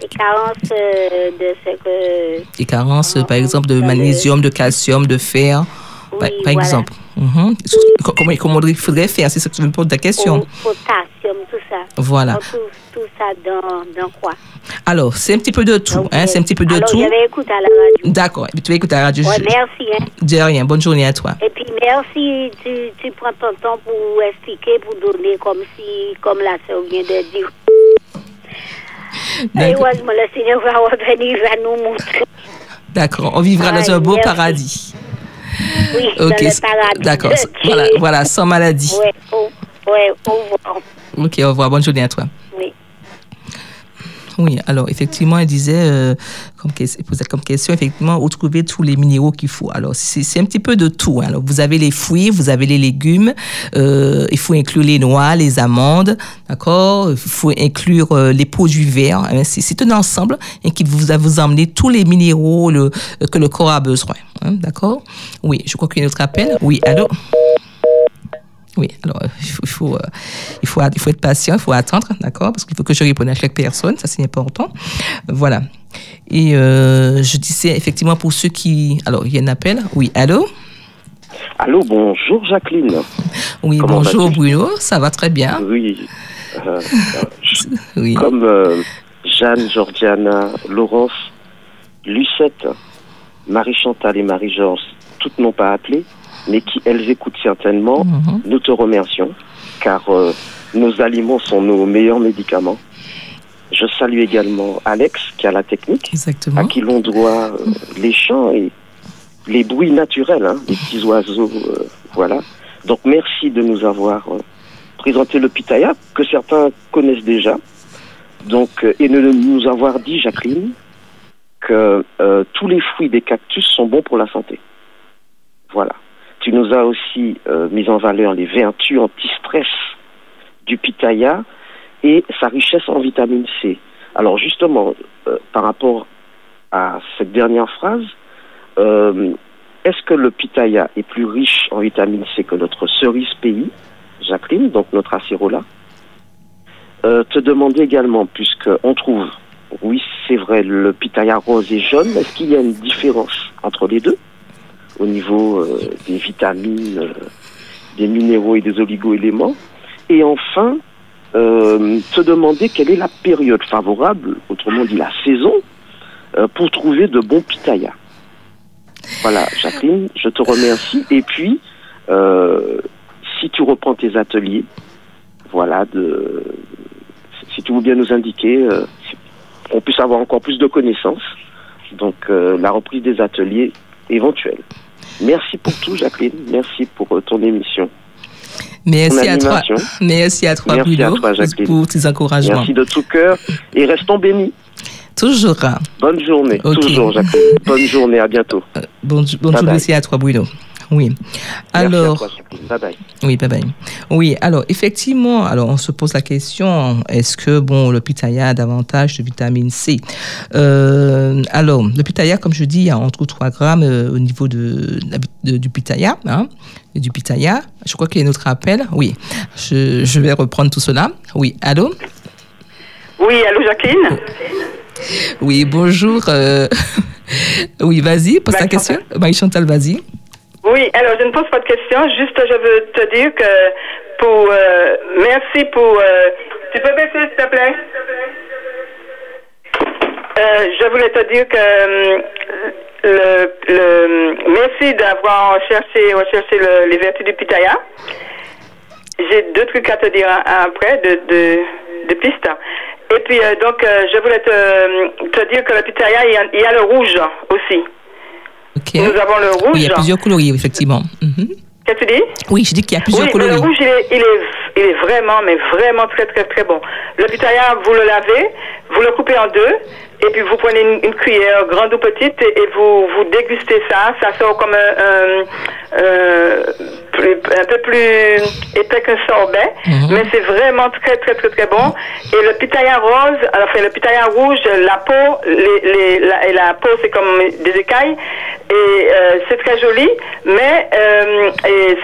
des carences euh, de ce que, Des carences, euh, par exemple, de magnésium, de calcium, de fer, par, Oui, par voilà. exemple. Mhm. Co- Comment, comment il faudrait faire? C'est ça que tu me poses ta question. potassium, tout ça. Voilà. Tout, tout ça dans, dans quoi? Alors, c'est un petit peu de tout. Donc, Hein, c'est un petit peu de alors, tout. je vais écouter à la radio. D'accord. Et puis, Tu vas écouter la radio. Ouais, merci. Hein. De rien. Bonne journée à toi. Et puis merci, tu, tu prends ton temps pour expliquer, pour donner comme si, comme la sœur vient de dire. Et D'accord. On vivra dans un beau paradis. Oui, Ok. D'accord. Voilà, voilà, sans maladie. Ouais, au, ouais, au revoir. Ok, au revoir. Bonne journée à toi. Oui. Alors effectivement, elle disait, euh, comme, posait comme question, effectivement, où trouver tous les minéraux qu'il faut. Alors, c'est un petit peu de tout. hein. Alors, vous avez les fruits, vous avez les légumes, euh, il faut inclure les noix, les amandes, d'accord? Il faut inclure euh, les produits verts. hein. C'est un ensemble hein, qui vous, va vous emmener tous les minéraux euh, que le corps a besoin. hein, d'accord? Oui, je crois qu'il y a un autre appel. Oui, allô? Oui, alors il faut, il, il, faut, il faut être patient, il faut attendre, d'accord Parce qu'il faut que je réponde à chaque personne, ça c'est important. Voilà. Et euh, je disais effectivement pour ceux qui. Alors, il y a un appel. Oui, allô? Allô, bonjour Jacqueline. Oui, Comment bonjour Bruno, ça va très bien. Oui. euh, Oui. comme euh, Jeanne, Georgiana, Laurence, Lucette, Marie-Chantal et Marie-Georges, toutes n'ont pas appelé, mais qui elles écoutent certainement, Mhm. nous te remercions, car euh, nos aliments sont nos meilleurs médicaments. Je salue également Alex, qui a la technique, Exactement. à qui l'on doit euh, les chants et les bruits naturels, hein, les petits oiseaux, euh, voilà. Donc merci de nous avoir euh, présenté le pitaya, que certains connaissent déjà, donc euh, et de nous avoir dit, Jacqueline, que euh, tous les fruits des cactus sont bons pour la santé. Voilà. Tu nous as aussi euh, mis en valeur les vertus anti-stress du pitaya et sa richesse en vitamine C. Alors justement, euh, par rapport à cette dernière phrase, euh, est-ce que le pitaya est plus riche en vitamine C que notre cerise pays, Jacqueline, donc notre acérola? Euh, Te demander également, puisqu'on trouve, oui c'est vrai, le pitaya rose et jaune, est-ce qu'il y a une différence entre les deux au niveau des vitamines, des minéraux et des oligo-éléments? Et enfin, euh, te demander quelle est la période favorable, autrement dit la saison, euh, pour trouver de bons pitayas. Voilà, Jacqueline, je te remercie. Et puis, euh, si tu reprends tes ateliers, voilà, si tu veux bien nous indiquer, euh, qu'on puisse avoir encore plus de connaissances, donc la reprise des ateliers éventuels. Merci pour tout, Jacqueline. Merci pour ton émission. Merci à toi. Merci à toi, Merci à Bruno, toi, pour tes encouragements. Merci de tout cœur et restons bénis. Toujours. Bonne journée, Ok. toujours, Jacqueline. Bonne journée, à bientôt. Bon, bonjour bye. aussi à toi, Bruno. Oui. Merci à Alors, toi, Jacqueline. Bye bye. oui, bye bye. Oui, alors effectivement, alors on se pose la question est-ce que bon le pitaya a davantage de vitamine C? Euh, Alors le pitaya, comme je dis, il y a entre 3 grammes euh, au niveau de, de- du pitaya, hein, du pitaya. Je crois qu'il y a un autre appel. Oui, je, je vais reprendre tout cela. Oui, allô? Oui, allô Jacqueline? Oui, bonjour. euh, Oui, vas-y, pose ta question. Marie-Chantal, vas-y. Oui, alors je ne pose pas de questions, juste je veux te dire que pour... euh, merci pour... euh, tu peux baisser s'il te plaît? Euh, je voulais te dire que le, le, merci d'avoir cherché, recherché le- les vertus du pitaya. J'ai deux trucs à te dire a- après, de, de. Et puis, donc, je voulais te, dire que le pitaya, il y, il y a le rouge aussi. Nous avons le rouge. Oui, il y a plusieurs coloris, effectivement. Mhm. Qu'est-ce que tu dis? Oui, je dis qu'il y a plusieurs oui, coloris. le rouge, il est, il, est, il est vraiment, mais vraiment très, très, très bon. Le pitaya, vous le lavez, vous le coupez en deux, et puis vous prenez une, une cuillère, grande ou petite, et, et vous, vous dégustez ça. Ça sort comme un, un, plus- un peu plus épais qu'un sorbet, Mhm. mais c'est vraiment très, très, très, très bon. Et le pitaya rose, enfin, le pitaya rouge, la peau, les, les, la, et la peau, c'est comme des écailles, et euh, c'est très joli, mais euh,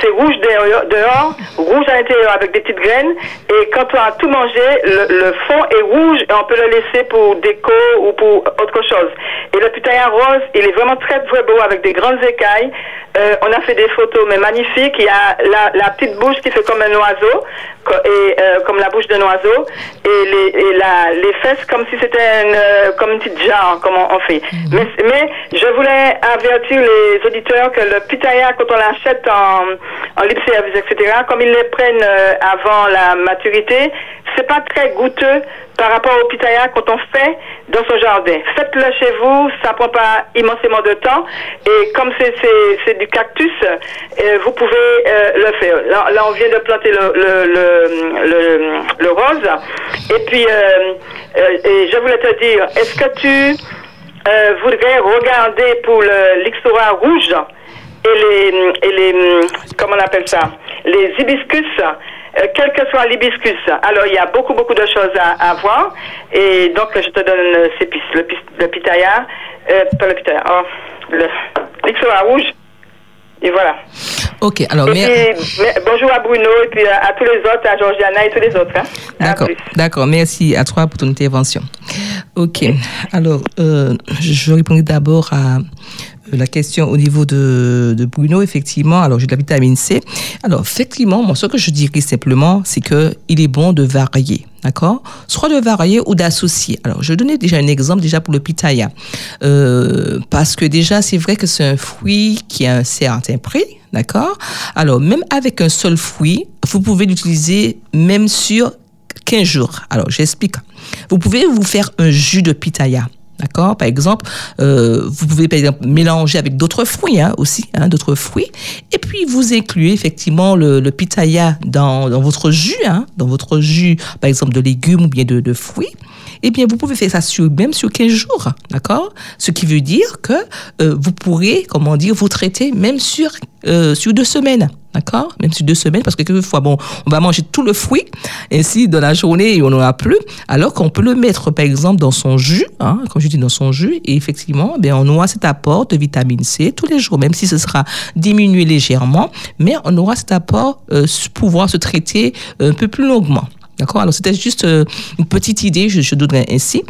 c'est rouge dehors, dehors, rouge à l'intérieur avec des petites graines, et quand on a tout mangé, le, le fond est rouge et on peut le laisser pour déco ou pour autre chose. Et le pitaya rose, il est vraiment très très beau avec des grandes écailles. Euh, on a fait des photos mais magnifiques. Il y a la, la petite bouche qui fait comme un oiseau, et euh, comme la bouche d'un oiseau, et les, et la, les fesses comme si c'était une, euh, comme une petite jarre, comme on, on fait. Mais, mais je voulais avertir les auditeurs que le pitaya, quand on l'achète en, en libre service, etc., comme ils les prennent euh, avant la maturité, c'est pas très goûteux par rapport au pitaya quand on fait dans son jardin. Faites-le chez vous, ça prend pas immensément de temps. Et comme c'est du cactus, euh, vous pouvez euh, le faire. Là, on vient de planter le, le, le, rose. Et puis, euh, je voulais te dire, est-ce que tu voudrais regarder pour l'ixora rouge et les, et les, comment on appelle ça, les hibiscus, euh, quel que soit l'hibiscus. Alors, il y a beaucoup, beaucoup de choses à, à voir. Et donc, je te donne euh, ces pistes. Le, le pitaya, euh, pas le pitaya, oh, le rouge. Et voilà. Ok, alors, Et mais- puis, mais- bonjour à Bruno et puis à, à tous les autres, à Georgiana et tous les autres. hein. D'accord, d'accord. Merci à toi pour ton intervention. Ok. Alors, euh, je répondrai d'abord à euh, la question au niveau de, Bruno. Effectivement, alors j'ai de la vitamine C. Alors, effectivement, moi, ce que je dirais simplement, c'est que il est bon de varier. D'accord? Soit de varier ou d'associer. Alors, je donner déjà un exemple déjà pour le pitaya. Euh, parce que déjà, c'est vrai que c'est un fruit qui a un certain prix. D'accord? Alors, même avec un seul fruit, vous pouvez l'utiliser même sur 15 jours. Alors, j'explique. Vous pouvez vous faire un jus de pitaya. D'accord? Par exemple, euh, vous pouvez par exemple mélanger avec d'autres fruits hein, aussi, hein, d'autres fruits. Et puis, vous incluez effectivement le, pitaya dans, dans votre jus, hein, dans votre jus, par exemple, de légumes ou bien de, fruits. Eh bien, vous pouvez faire ça même sur 15 jours. D'accord? Ce qui veut dire que euh, vous pourrez, comment dire, vous traiter même sur, euh, sur deux semaines. D'accord? Même sur deux semaines, parce que quelquefois, bon, on va manger tout le fruit, ainsi dans la journée, et on n'en a plus, alors qu'on peut le mettre, par exemple, dans son jus, hein, comme je dis, dans son jus, et effectivement, ben, on aura cet apport de vitamine C tous les jours, même si ce sera diminué légèrement, mais on aura cet apport euh, pouvoir se traiter un peu plus longuement. D'accord? Alors, c'était juste euh, une petite idée, je, je donnerais ainsi.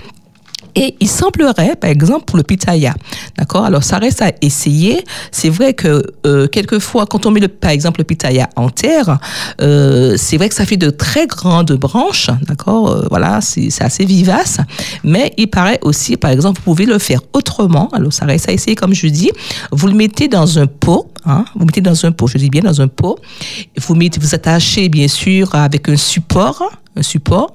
Et il semblerait, par exemple, pour le pitaya, d'accord? Alors, ça reste à essayer. C'est vrai que euh, quelquefois, quand on met, le, par exemple, le pitaya en terre, euh, c'est vrai que ça fait de très grandes branches, d'accord? Euh, Voilà, c'est assez vivace. Mais il paraît aussi, par exemple, vous pouvez le faire autrement. Alors, ça reste à essayer, comme je dis. Vous le mettez dans un pot, hein? Vous mettez dans un pot, je dis bien dans un pot. Vous mettez, vous attachez, bien sûr, avec un support un support.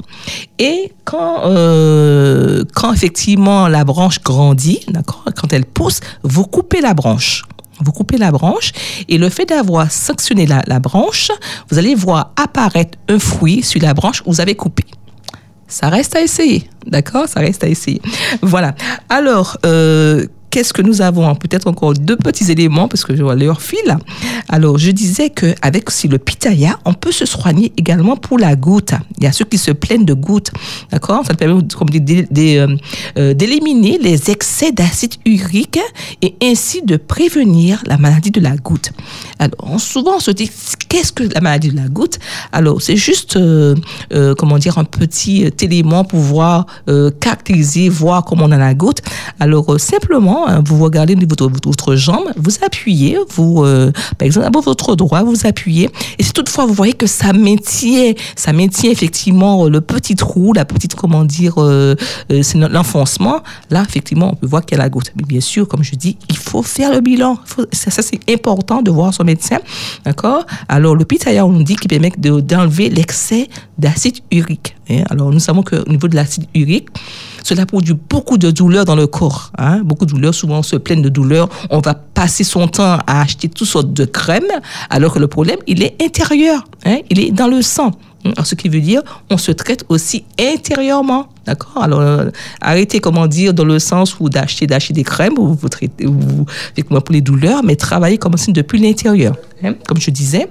Et quand, euh, quand effectivement la branche grandit, d'accord, quand elle pousse, vous coupez la branche. Vous coupez la branche et le fait d'avoir sanctionné la, branche, vous allez voir apparaître un fruit sur la branche que vous avez coupée. Ça reste à essayer, d'accord Ça reste à essayer. Voilà. Alors, euh, qu'est-ce que nous avons Peut-être encore deux petits éléments parce que je vois l'heure file. Alors, je disais que avec aussi le pitaya, on peut se soigner également pour la goutte. Il y a ceux qui se plaignent de goutte, d'accord? Ça permet comme euh, euh, d'éliminer les excès d'acide urique et ainsi de prévenir la maladie de la goutte. Alors, souvent on se dit qu'est-ce que la maladie de la goutte? Alors, c'est juste euh, comment dire un petit élément pour voir caractériser, voir comment on a la goutte. Alors, euh, simplement, hein, vous regardez votre, votre jambe, vous appuyez, vous, euh, par exemple, votre droit, vous appuyez. Et si toutefois vous voyez que ça maintient, ça maintient effectivement euh, le petit trou, la petite, comment dire, euh, l'enfoncement, là, effectivement, on peut voir qu'il y a la goutte. Mais bien sûr, comme je dis, il faut faire le bilan. Ça, c'est important de voir son médecin. D'accord? Alors, le pitaya, on dit qu'il permet de- d'enlever l'excès d'acide urique. hein. Alors, nous savons qu'au niveau de l'acide urique, cela produit beaucoup de douleurs dans le corps. hein. Beaucoup de douleurs, souvent on se plaint de douleurs. On va passer son temps à acheter toutes sortes de crèmes, alors que le problème, il est intérieur. hein. Il est dans le sang. Ce qui veut dire, on se traite aussi intérieurement, d'accord Alors, euh, arrêtez, comment dire, dans le sens où d'acheter, d'acheter des crèmes, où vous traitez, vous- pour les douleurs, mais travaillez comme si depuis l'intérieur, hein, comme je disais.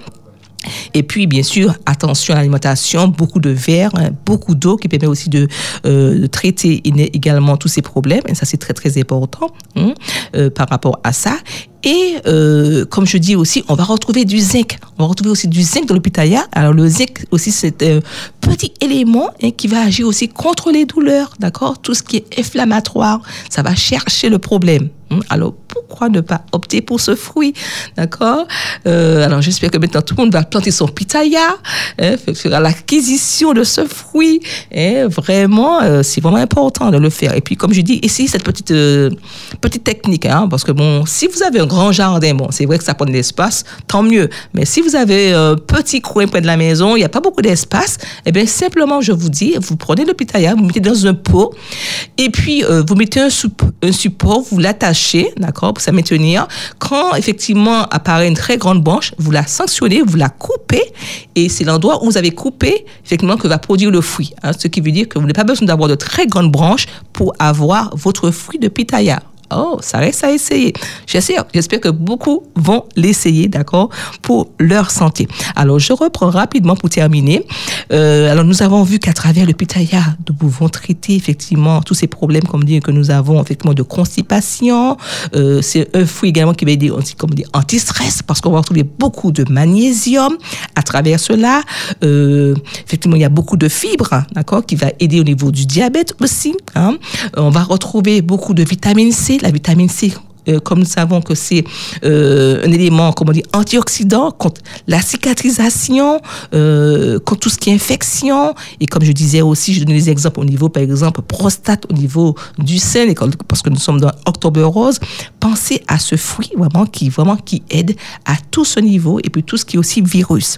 Et puis, bien sûr, attention à l'alimentation, beaucoup de verre, hein, beaucoup d'eau qui permet aussi de, euh, traiter également tous ces problèmes. Et ça, c'est très, très important hein, euh, par rapport à ça. Et euh, comme je dis aussi, on va retrouver du zinc. On va retrouver aussi du zinc dans le. Alors, le zinc aussi, c'est un petit élément hein, qui va agir aussi contre les douleurs, d'accord? Tout ce qui est inflammatoire, ça va chercher le problème. Hein. Alors, pourquoi ne pas opter pour ce fruit, d'accord? Euh, Alors, j'espère que maintenant tout le monde va planter son pitaya, hein, faire l'acquisition de ce fruit. Et vraiment, euh, c'est vraiment important de le faire. Et puis, comme je dis, essayez cette petite euh, petite technique, hein, parce que bon, si vous avez un grand jardin, bon, c'est vrai que ça prend de l'espace, tant mieux. Mais si vous avez un petit coin près de la maison, il n'y a pas beaucoup d'espace, eh bien, simplement, je vous dis, vous prenez le pitaya, vous mettez dans un pot, et puis vous mettez un, un support, vous l'attachez, d'accord, pour ça maintenir. Quand effectivement apparaît une très grande branche, vous la sanctionnez, vous la coupez, et c'est l'endroit où vous avez coupé, effectivement, que va produire le fruit. hein. ce qui veut dire que vous n'avez pas besoin d'avoir de très grandes branches pour avoir votre fruit de pitaya. Oh, ça reste à essayer. J'espère, que beaucoup vont l'essayer, d'accord, pour leur santé. Alors, je reprends rapidement pour terminer. Euh, alors, nous avons vu qu'à travers le pitaya, nous pouvons traiter effectivement tous ces problèmes, comme dit, que nous avons effectivement de constipation. Euh, c'est un fruit également qui va aider comme dit, anti-stress parce qu'on va retrouver beaucoup de magnésium à travers cela. Euh, effectivement, il y a beaucoup de fibres, d'accord, qui va aider au niveau du diabète aussi. Hein. On va retrouver beaucoup de vitamine C la vitamine C, euh, comme nous savons que c'est euh, un élément, comment dire, antioxydant contre la cicatrisation, euh, contre tout ce qui est infection. Et comme je disais aussi, je donne des exemples au niveau, par exemple, prostate, au niveau du sein, parce que nous sommes dans Octobre Rose. Pensez à ce fruit vraiment qui, vraiment qui aide à tout ce niveau et puis tout ce qui est aussi virus.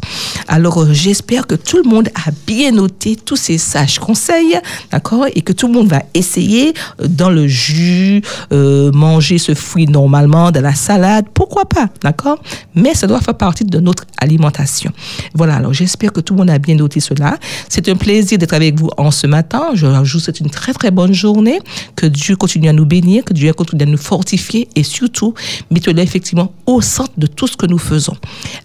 Alors, j'espère que tout le monde a bien noté tous ces sages conseils, d'accord, et que tout le monde va essayer dans le jus, manger ce fruit normalement, dans la salade, pourquoi pas, d'accord? Mais ça doit faire partie de notre alimentation. Voilà, alors j'espère que tout le monde a bien noté cela. C'est un plaisir d'être avec vous en ce matin. Je vous souhaite une très très bonne journée. Que Dieu continue à nous bénir, que Dieu continue à nous fortifier et surtout, mettez-le effectivement au centre de tout ce que nous faisons.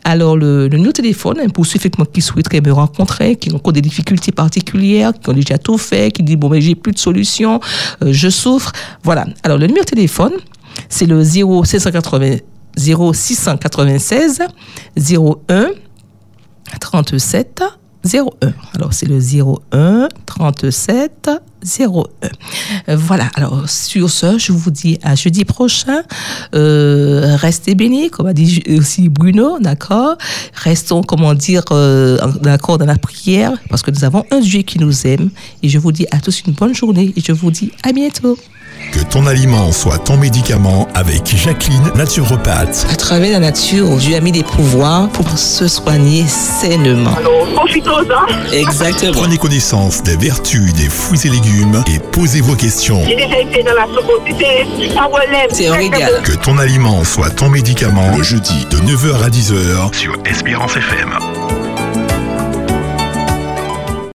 Alors, le, numéro de téléphone, hein, pour ceux qui souhaiteraient me rencontrer, qui ont des difficultés particulières, qui ont déjà tout fait, qui disent, bon, mais j'ai plus de solution, euh, je souffre. Voilà. Alors, le numéro de téléphone, c'est le 0680 0696 01 37 01. Alors, c'est le 01 37 01. Euh, Voilà. Alors, sur ce, je vous dis à jeudi prochain. Euh, restez bénis, comme a dit aussi Bruno, d'accord Restons, comment dire, euh, d'accord dans la prière, parce que nous avons un Dieu qui nous aime. Et je vous dis à tous une bonne journée et je vous dis à bientôt. Que ton aliment soit ton médicament avec Jacqueline, naturopathe. À travers la nature, Dieu a mis des pouvoirs pour se soigner sainement. Profitons-en. Exactement. Prenez connaissance des vertus des fruits et légumes et posez vos questions. J'ai déjà été dans la soupe. C'est ça relève. C'est un régal. Que ton aliment soit ton médicament le jeudi de 9h à 10h sur Espérance FM.